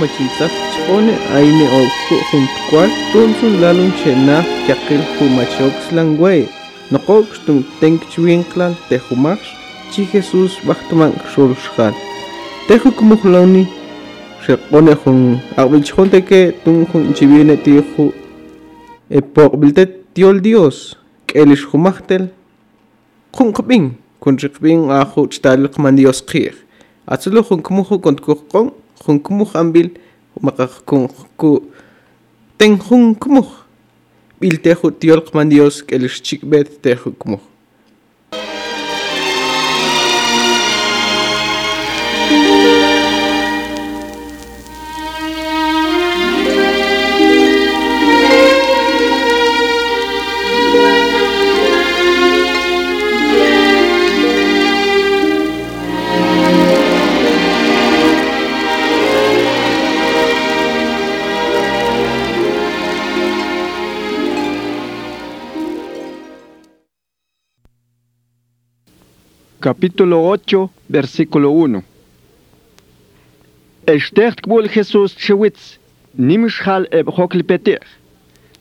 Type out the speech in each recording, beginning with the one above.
machintzak chone aine o junto cual tunsun lalun chena yakil humachoxlan güey no cox tun tenk chwinklan te humax chi Jesús bachtuman xolxhal te hukumujloni se pone jun awilchon te que tun jun chivine tijo e por bilte tiol Dios que elish humachtel jun kbing kun riqbin ajo chtal qman Dios qir atzulu jun kumuju kon kuqon jun kumuj ambil maqaq kun ku ten jun kumuj. Bil tejo tiol Dios que kumuj capítulo 8, versículo 1. Estecht kbul Jesús chewitz, nimish hal eb hoklipetir.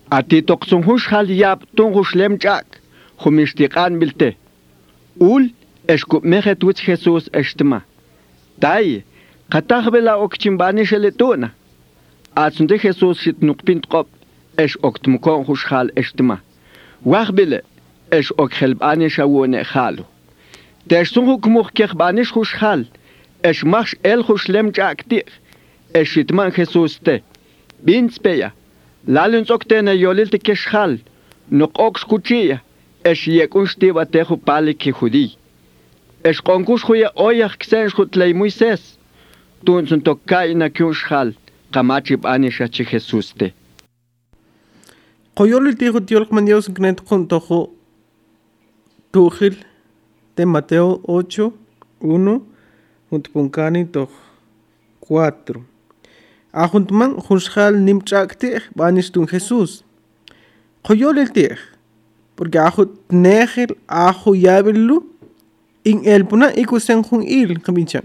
Ati hush hal yab tungush lemchak, humishtiqan bilte. Ul eshkup mehet witz Jesús estima. Tai, katah bela okchimbani sheletuna. Atsunde Jesús shit nukpint qop, esh oktmukon hush hal estima. Wachbile, esh okhelbani shawone halu. Teşsun hukmuh kehbaniş huşhal. Eşmahş el huşlem çaktir. Eşitman Jesuste. Binspeya. Lalun zoktene yolil tekeşhal. Nokok skuchiya. Eşyekun ştivatehu paliki judi. Eşkonkuş huya oyak ksen şutley Moises. Tunsun tokkayna kyunşhal. Kamachip anişachi Jesuste. Koyolil tihu tiyolk mandiyosun knet kuntohu. Tuhil. Tuhil. De Mateo 8, 1, Juntpunkani toch 4. Ajuntman Junshal Nimchaktir, Banistun Jesús. Coyol el tir, porque ajo negel, ajo yabelu, in el puna ikusen jun il, kaminchan.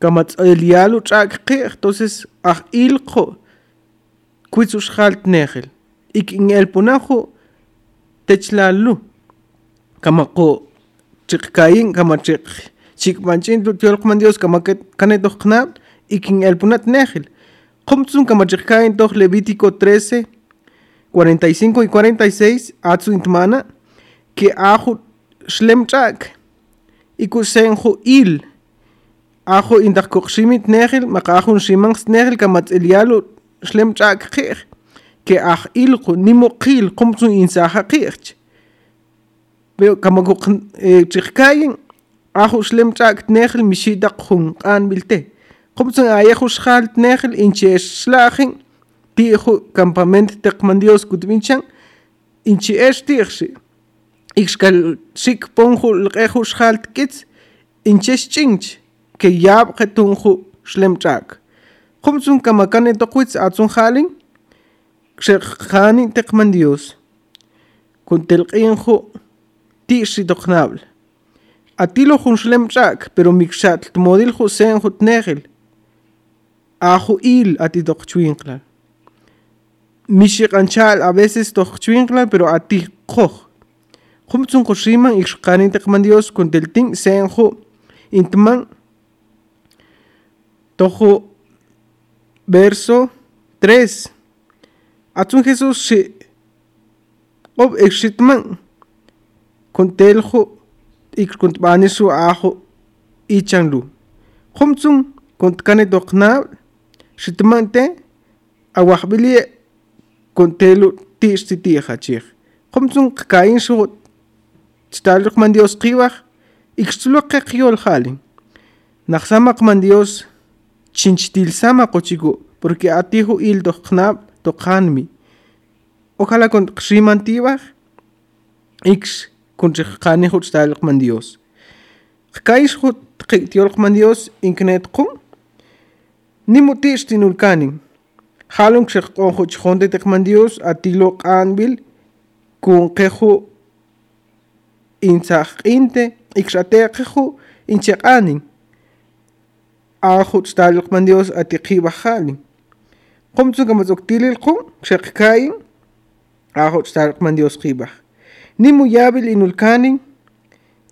Kamat el yalu chak entonces ah il ko, kuitsushal negel. Ik in el puna jo techlalu, kamako chiqkayin kama chiq. Chikmanchin tiolqman Dios kama kane toqnab y kin el punat nejil qumtsun kama chiqkayin toq Levítico 13 45 y 46 atsu intmana que ajo shlem chak y kusenjo il. Ajo indaq koqshimit nejil maqajun shimangs nejil kama tselialo shlem chak qir que aj ilqu nimo qil qumtsun insaja qirch kamaguqan äh, chikkayin aju shlem chak nejel mishida qunqan bilte qumtsan ayaju shal nejel inche shlajin tiju campamento teqmandios kutminchan inche esh tijshi ikxkal shik ponju lqeju shal tkitz inche shchinch ke yab qetunju shlem chak qumtsan kamakane toqwitz atsun jalin xeqjani teqmandios kuntelqinju tixi toqnable atilo jun shlem chak pero mixat modil josen jut negel ajo il ati toqchwinkla mishi qanchal a veces toqchwinkla pero ati qoj. Qumtsun qoshiman ixqani teqman dios kun teltin senjo intman. Tojo verso 3 atun jesús ob exitman con teljo ik con banisu ajo ichanlu khumtsun con kane dokna shitmante awahbili con telu tisti tija chich khumtsun kain shu tstaluk man dios qiwaj ikstulu qeqyol halin naxsamaq man dios chinchtilsama qochiku porque atihu il doknab toqanmi ojalá con كنت خاني خوت تاع القمنديوس خكايش خوت ديال القمنديوس يمكن قوم نيمو تيش تينو الكاني خالون كشقون خوت خون دي تقمنديوس اتيلو قانبيل كون قيخو انساخ انت اكشاتيقخو انشقاني اخوت تاع القمنديوس اتيقي بخالي قمت كما تقتيلي القوم شقكاين اخوت تاع القمنديوس قيبخ qibaj nimu yabil inulkanin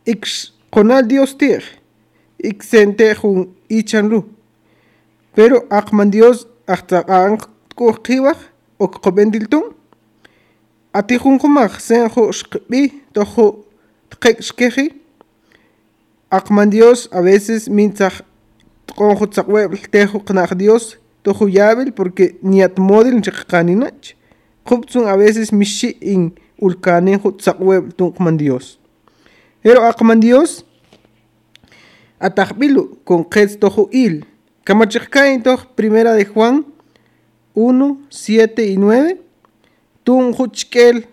ix qonal Dios tiq ix sente jun ichanlu pero aqman Dios hasta an qibaj ok qobendiltun ati junqumaj sen jo xqbi tojo tqeqxkeji aqman Dios a veces mintzaj tqonjo tzaqwebl tejo qnaq Dios tojo yabil porque ni atmodil nchiqaninach qubtsun a veces mishi in ulkanin jo tzaqwebl tunqman Dios pero aqman Dios atajbilu con qetz tojo il. Kamachikkain primera de Juan 1, 7 y 9 tun juchkel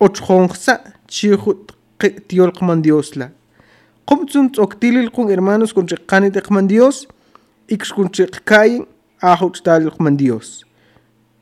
ochjonsa chihut tiolqman Dios la qumtsum tzoktilil kun hermanos kun chiqqayin ajuch talilqman Dios ix kun autqman Dios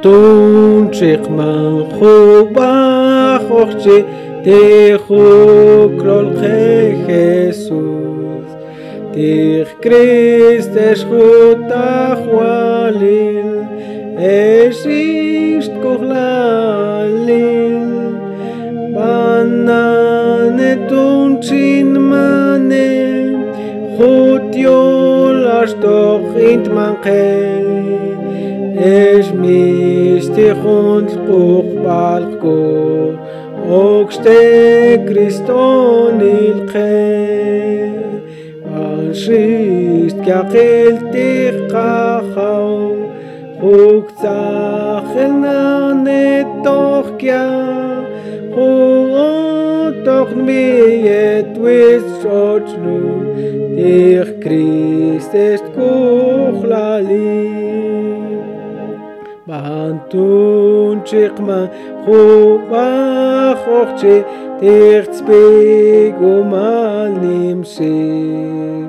Tun chik man chuba te chukrol che Jesus. Dich Christ es chuta chwalil, es ist kuchlalil. Banane tun chin mane, chut yol ashtoch int manchel. Εσμίς τυχόν λκούχ παλκού, Οκστε Κριστόν ηλχέ, Ανσίστ κι ακέλτη καχαού, Χουκ τσάχελνα νετόχκια, Χουόντοχν μιετ βισότσνου, Τιχ Κρίστες κούχλαλί, tunchiqman qhubaq uqchi tiqtzpikumal nimsik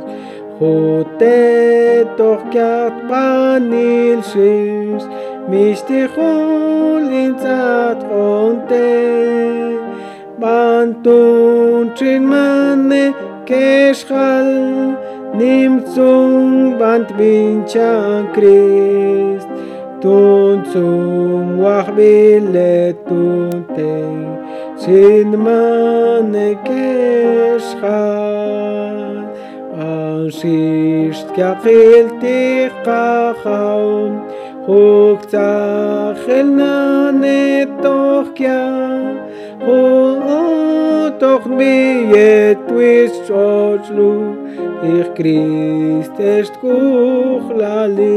qutetoq qiaqtpanilshish mixtijulintza't qonte bantunchinmane kexqal nimtzun bantbinchankris tun zum wachbile tun tei sin mane keschat as ist kachil dich kachau huk zachel nane toch kya toch biet twist ochlu ich christ est kuchlali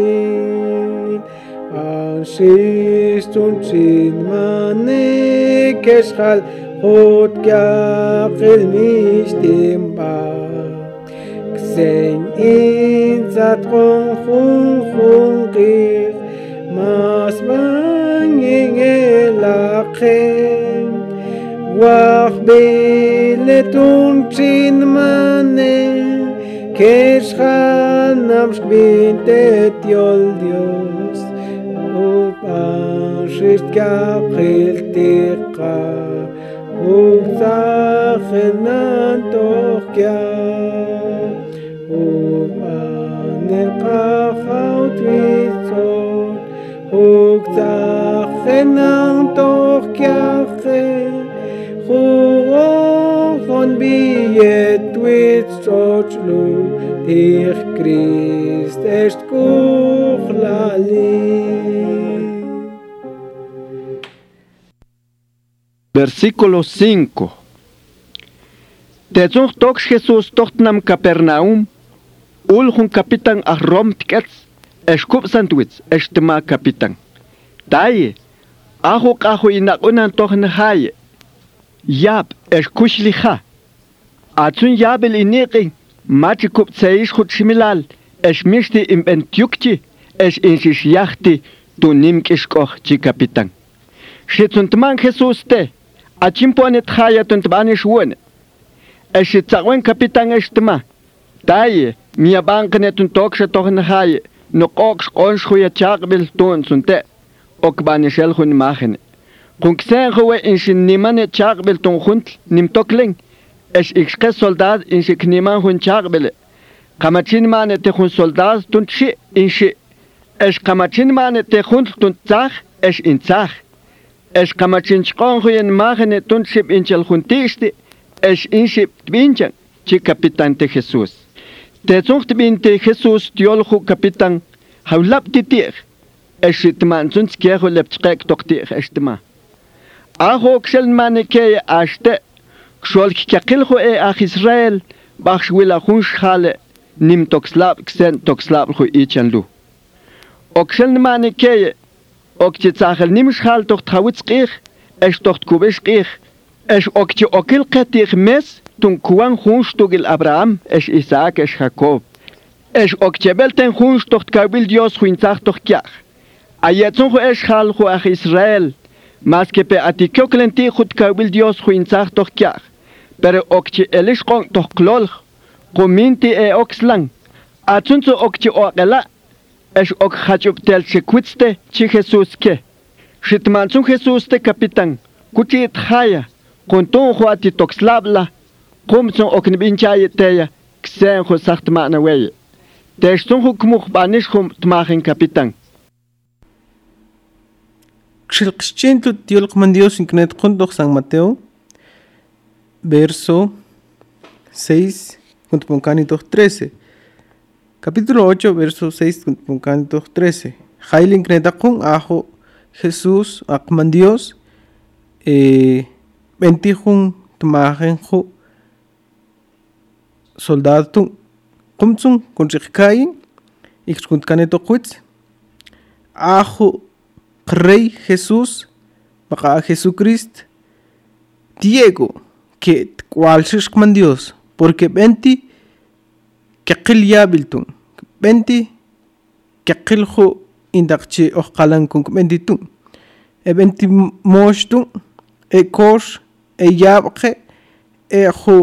Ashistun Chidmane Keshal Hot im Mishtimba Ksein in Zatron Chun Chun Kir Mas Inge, Elachem Wach Biletun Chidmane Keshal Namshbintet Yol Dios jusqu'après tira um sa torka um anel qahaut visol um sa renan torka von biet twit sochlu dir christ est kuchlali Versículo 5. Tezun tok Jesus tochtnam Capernaum, ulhun capitan ahrom tkets, eskup sandwich, estima kapitan. Daye, ahu kahu inakunan tochn haye. Yab, eskushlicha. Atun yabel iniqin, machikub zeish hut shimilal, esmishti im entyukti, es inshish yachti, du nimkish chi capitan. Schützend man te achimpuane tjaya tuntbane shuone. Eshi tsawen kapitan eshtma. Taye, mia bank bankne tuntoksha tohne haye. No koksh konsh huya chaqbil tun sunte. Okbane shel hun machene. Kunksen huwe inshin nimane ton tun nim nimtokling. es ikshke soldad inshi kniman hun chaqbile. Kamachin mane te hun soldad tun shi inshi. es kamachin mane te hun tun zach, es in zach es kamachinchqon huyen mahane tunship inchal juntishti, es inship tbinchan, chi kapitan te Jesus. Te bin tbinte Jesus tiolhu kapitan, haulap titich, es shitman zunz kiehu lepchqek toktich estima. Aho kshel manikeya ashte, kshol kikakilhu e ach Israel, bach shwila hunsh khale, nim tokslab ksen tokslab hu ichanlu. Okshel manikeya, Okti tsachel nimschal doch trawits es doch toch Es qir. Esh okti okil mes tun kuan hunstugil Abraham, es Isaac, es Jakob. Es okti belten doch kabil Dios huinzach toch kiach. Ayatzunhu esh hal hu ach Israel, maske pe atikyoklentik hut kabil Dios huinzach toch kiach. Pero okti elish qon klolch, quminti e oxlang. Atsunzu okti oqela, es ok hachub tel sekwitste chi Jesus ke, shitmansun Jesus te kapitan, kuchi itchaya, kuntun ju ati toxlabla, kumsun oknibinchaye teya, ksen ju sachtmana weye. Teshtun ju kmuch banish jum tmachin kapitan. Xilqxchintlu tiolqman Dios incnet junto San Mateo, verso 6, junto con Canito 13. Capítulo 8, verso 6, junto con Canito 13. Jail incnetacun ajo Jesús, aqman Dios, eh, bentijun tmajenju soldado kumtsun kunchikayin, ixkunt Canito Quitz, ajo Rey Jesús, Maca Jesucristo, Diego, que cual Dios, porque venti qilya biltun benti qeqilju indaqchi ojqalankun bentitun e benti moxtun e kox e yabqe e ju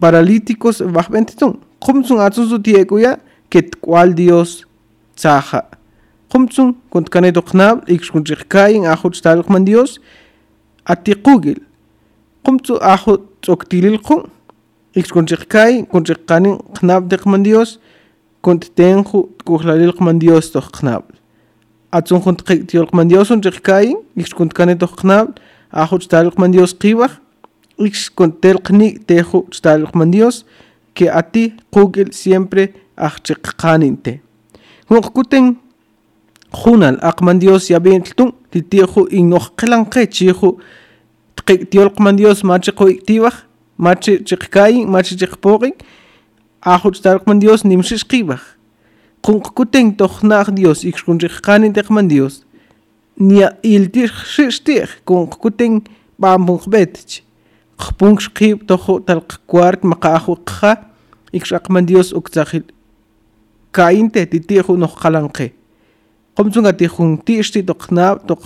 paralíticos baj bentitun qumtsun atsunsu tiekuya ket qual dios tsaja qumtsun kuntkanet oqnab ikxkunchijkayin ajuch talqman dios atiqugil. Qumtsu aju tz'oktililqun qu ix kunt kayin kunt qanin qnab de man dios man dios to qnab atsun kunt qitiol man dios un kayin ix kunt kaneto qnab ajo tstalq man dios qibaj ix kunt telqni teju tstalq man dios que a ti qugil siempre ajchiq qaninte Hunkuten junal aqman Dios ya bien tun titieju inoj qelanqe chiju tiolqman Dios machi chiqkai machi chiqpoqi ahuch tarqman dios nimshishqibaq qunqkuten toqnaq dios ikshkunriqqani teqman dios. Nia iltixxixtix qunqkuten bampunqbetch qpunqshqib toqu talqquart maqahuqqa ikshaqman dios uktsaqil kainte titixu noqqalanqi qomtsunga tixun tixti toqnab toq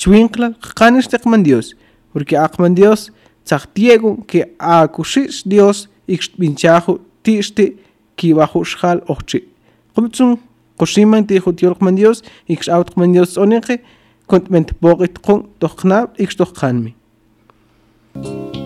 chwinqlal qqanishtiqman dios. Porque aqman dios saktiegu que akushis Dios ixtminchahu tixti kiwahushal ochi. Qumtsun qushiman ti jutiol qman Dios ixaut qman Dios oninqi kontmentpoqit qun toqnab ixtoqanmi. Thank you.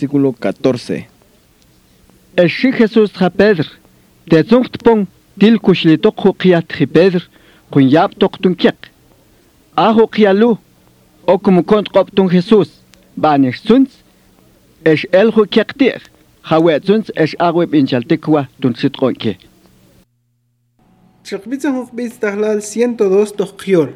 Versículo 14. Eshi Jesús ha Pedro, pong til kushlitok hu kiat hi Pedro, kun yap tok tun kiek. Aho kialu, o como kont kop tun Jesús, banish suns, esh el hu kiek tier, hawe suns esh agweb inchaltikwa tun sitron ke. Chakbitzan hukbitz tahlal 102 tohkiol.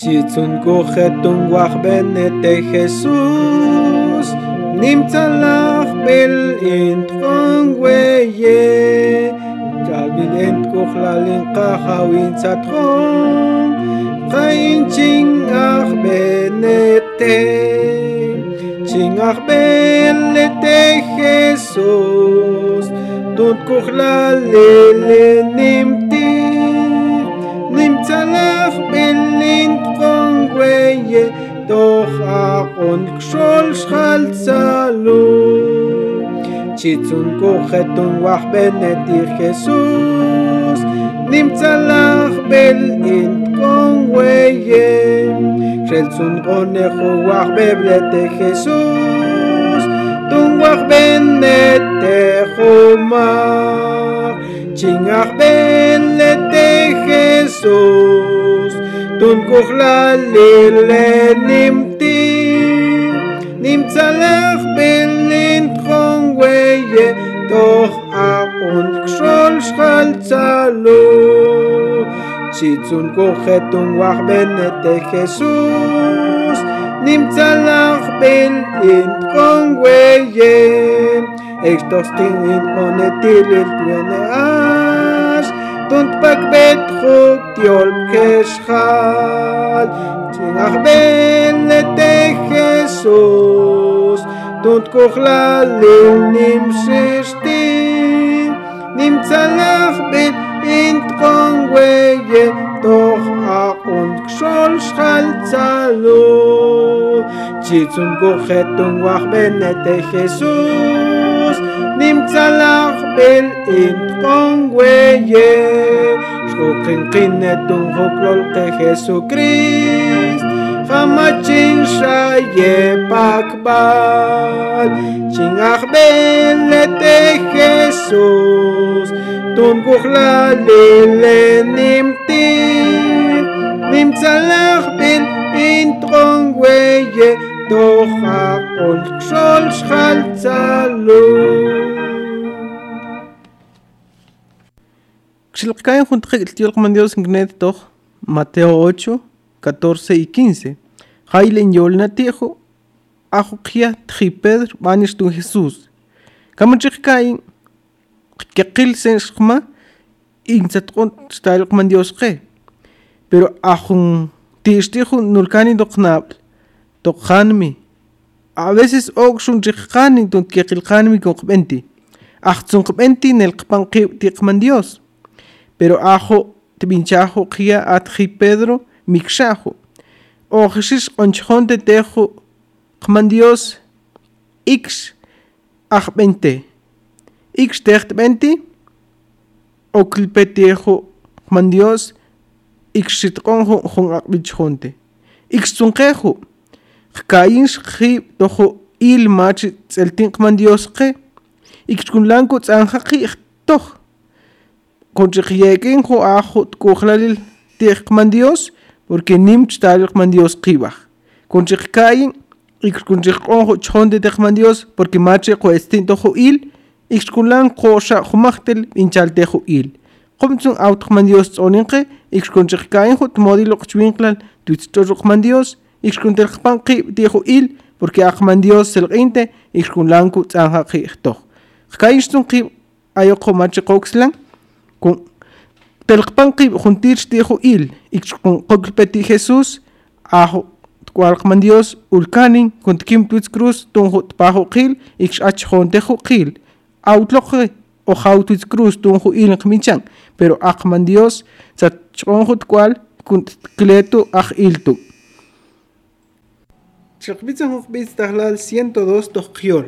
Chitzun kojetun wach benete Jesús Nimtzalach bil intron weye. Kalbil ent kuchlalin kahawin satron Kain chingach benete. Chingach benete Jesús, tut kuchlale nimtir, nimtzalach belin kongweye, doch akon kshol shchal tzalu. Chitzun kuchetun wach benetir Jesús, nimtzalach belin kongweye, shelzun gonejo wach beblete Jesús, chingach ben letechomar, chingach ben lete Jesús, tun kuchla lile nimti, nimtzalach ben lintchon weye, doch aon kshol shchal tzalo, chitzun kuchetun wach ben lete Jesús, נמצא לך בין אינטרונגווייה. אקסטוסטין אינטרונטיליל פלנאש, תונפק בדחוק טיול כשחל, צינח בין לתכסוס, תונתכוכללים נמששתים, נמצא לך בין אינטרונגווייה, תוך האונט כשול שחל צלול. Tzitzungochetung wachbenete Jesus Nimtzalach bel intqongweye Shkokin qinetung hoklolqe Jesucrist Hamachin shaye pakbal Chingach belete Jesus Tunguchla lele nimtin Nimtzalach bel intqongweye akol kshol shchal tzalo Xilqayan juntaj el tío como Dios en doch Mateo 8, 14 y 15. Jailen yolna tijo, ajukia tri Pedro, banis tu Jesús. Pero ajun nulkani dokhanmi. A veces okshun chikani don kekilkani con qbenti. Qbenti nel qpan tiqman Dios pero ajo tibinchajo kia atji Pedro mixajo. O Jesús onchon de tejo kman Dios x achbente. X techt benti o kilpetejo kman Dios x sitkonjo jon akbichonte. Chi tojo il mach tseltin kman Dios ke. X kun lanko tsanjaki toch konchiqyekin jo ajo tkujlalil tiqman Dios porque nim chtalqman Dios qibaj konchiqkayin ik konchiqon jo chonde tiqman Dios porque mache ko estinto jo il ixkulan qosha jumajtel inchalte jo il qomtsun autqman Dios tsoninqe ik konchiqkayin jo tmodilo qchwinqlal tutztoqman Dios ik kontelqpan qi ti jo il porque aqman Dios selqinte ik kunlanku tsanja qi toj qkayin tsun qi ayo qomache qoxlan con telqpanqi juntir tijo il y con qoqpeti Jesús ajo cualqman Dios ulcanin con kim tuits cruz tunjo pajo qil ix ach jontejo qil outloqe o jautuits cruz tunjo il qminchan pero aqman Dios sa chonjo cual kun kleto aj iltu Hukbitz tahlal 102 tohkiol.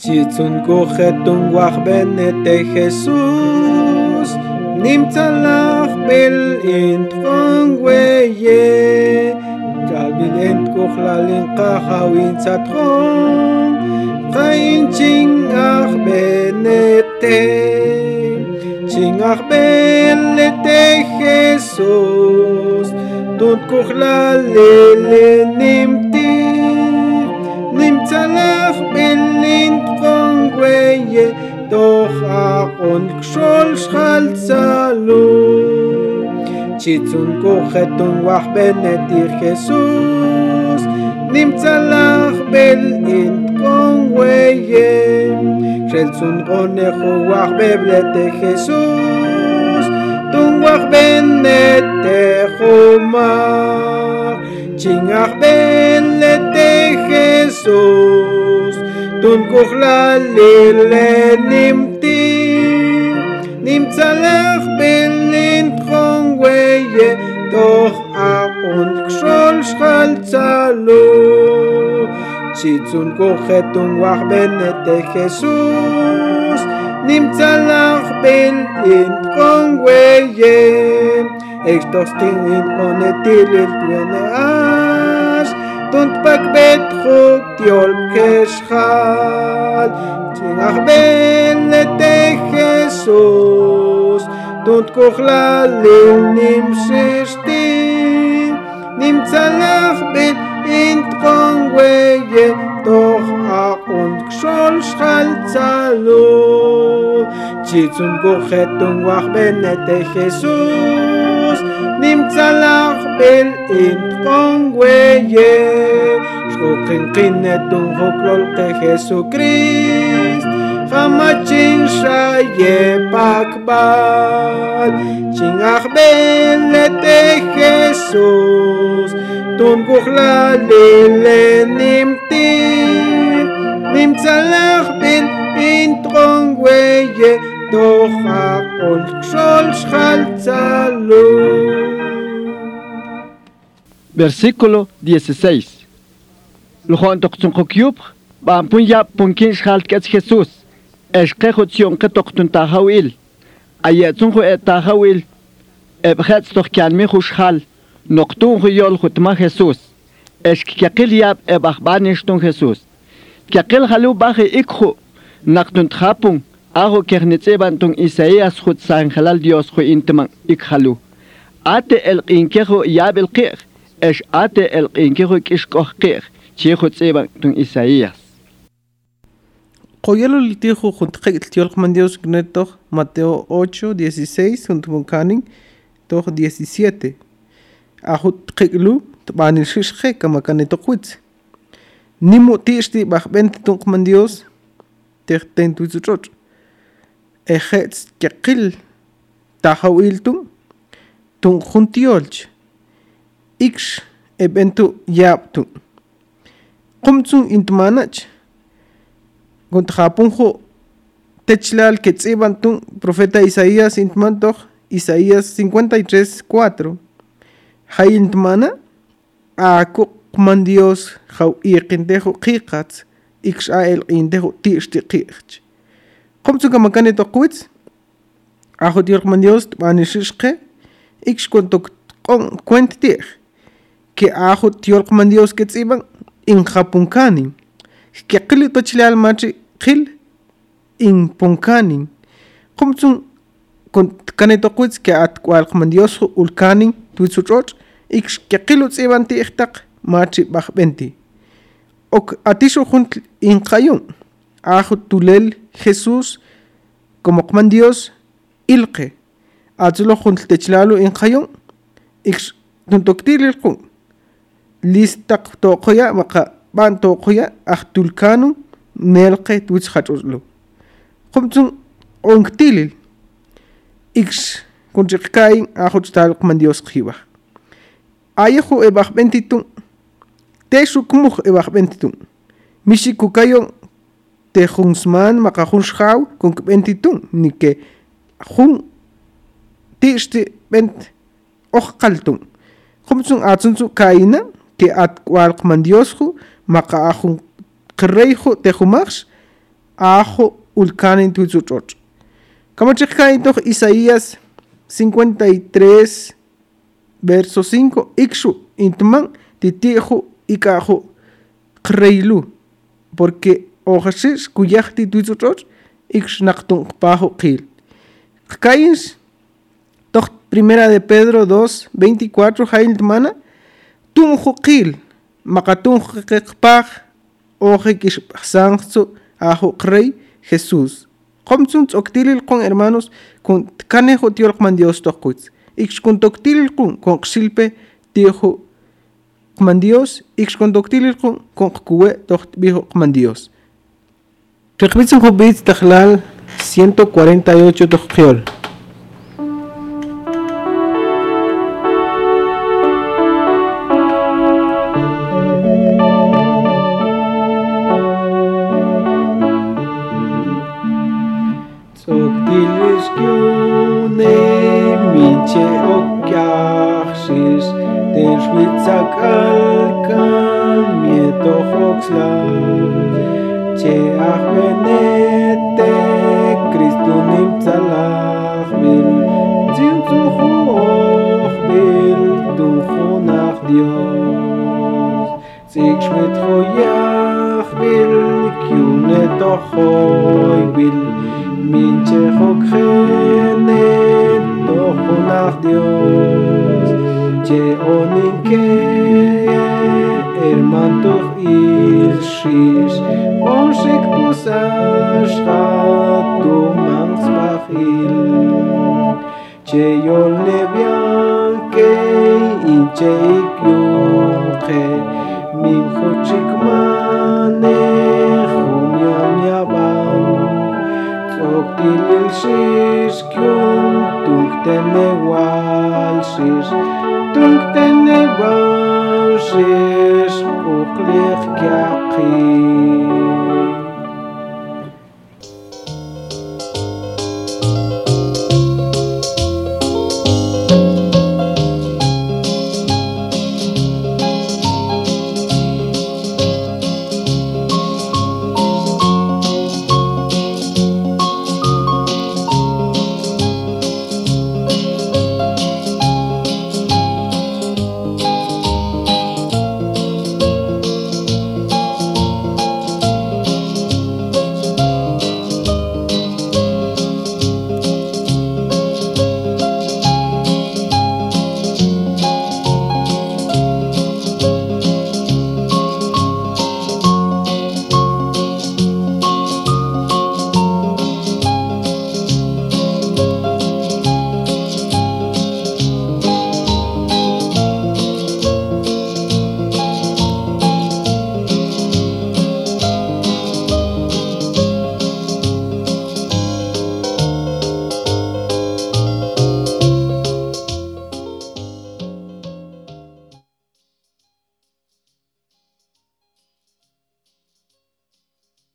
Chitzun kujetun wach benete Jesús Nimtzalach bil intron weye Kalbil ent kuchlalin vayn chingach benete chingach benete Jesus. Tun kuchlale nimti nimtzalach belint kongweye doch akon kshol shchal tzalu chitzun kuchetun wach benete Jesus. Nimtzalach belint Onweye, Shelsun Conejo, Beblete Jesús, Tunguaj Benete Jomar, Chingaj Benete Jesús, Tuncujla Lile Nimti, Nimtzalaj Belin Onweye, Toch Aon Kshol Shkal Tzalur. שיצון כורכת ונוח בנתק jesús נמצא לך בין אינטרון וויין אקטוסטין אינטרונטיל אלטוונאש תונטפק בדחוק טיול כשחל צינח בין לתק jesús תונטכוך לליל נמששתי נמצא לך בין intkon weye toch akon xol xaltzalo chitzun kohetun wach benete Jesus. Nimtzalach bel intkon weye shkokin qinetun hoklol te Jesucrist Hamachin shaye pakbal chingach benete Jesus. תומכוכלל ולנמתיר, נמצא לך בין אינטרונג ויתוך הכל כשול שחלצלו. Versículo 16. Lojontoxunjokyup, Bampunya punkin schalt schalkets Jesus, Eschkehutzion ketochtun tahawil, Ayetzunhu et tahawil, Ebhetz doch kian mihushal. Khushal. Noktun khu yol khutma Jesús. Eshk kyakil yab ebakhbanishtun Jesús. Kyakil halu bahi ikhu. Naktun trapung. Aho kernitseban tung Isaías khut san halal Dios khu intiman ikhalu. Ate el qinkehu yab el qir. اش ate el qinkehu kishkoh qir. Chi khut seban tung Isaías. Qoyalo litijo junto el gneto Mateo 8, 16, junto con Canin, 17. Ahut qiglu, tbani shishke kama kaneto quitz. Nimu bach bente tung Dios, terten tu zuchoch. Ejets kyaqil tahawil tung, tung juntiolch. Ix ebentu yab tung. Qumtsun intmanach. Guntajapunjo techlal que tung profeta Isaías intmantoch Isaías 53, 4. Hayintmana ako man Dios jau iqintejo qiqats ix a el qintejo tixti qiqch. Qumtsun kamakane toqwitz ajo Dios man Dios banishishqe ix kontok kwent tij que ajo Dios man Dios que tsiban in japunkanin que qili tochleal machi qil in con kaneto quits que at cual man Dios ulkanin tuitsuchoch ix que qilo tsiban ti ihtaq machi baj benti. Ok atisho junt in qayun ajo tulel Jesús como man Dios ilqe. Atzulo junt techlalo in qayun ix tuntoktilil qun listaq toqoya maqa ban toqoya ahtulkanu nelqe tuits khachuslo qumtsun onktilil. Ix kunchiqkain ajuchtalq mandiosqiwaj ayaju ebajb'entitun texukmuj ebajb'entitun mixikukayon tejunsman maqajunxjaw konkb'entitun nike jun tixti b'ent ojqaltun jomtsun atzuntsun kaina ke atkualq mandiosju maqaajun qreyju tejumajx ajo ulkanin tuitzuch'och' kamachejkain toj isaías 53 verso 5 ikshu intman titiju ikajo qreylu porque ojashish kuyahti tuitsuchoch iksh naqtun pajo qil. Qkayins toh primera de Pedro 2 24 jail mana tunju qil maqatun qiqpaj oje kishpajsanqsu ajo qrey Jesús. Qomtsun tzoktilil con hermanos con canejo tiolqman Dios toquitz. Ix con con xilpe tiojo qman Dios, ix con con qkuwe toq bijo qman Dios. Reqbitzun jubitz tajlal 148 toqqiol. και ερμάντοφ ήρσις, ως εκποσάς χατούμαν σμαχήλ, και γιολνεβιάν και ίντσε οικιούντχε, μην χωτσικμάνε χουμιόν γιαβάν, τσοκτήλ ήρσις κιόν τούκτενε γουάλσις, tenebrosis uclir kaqi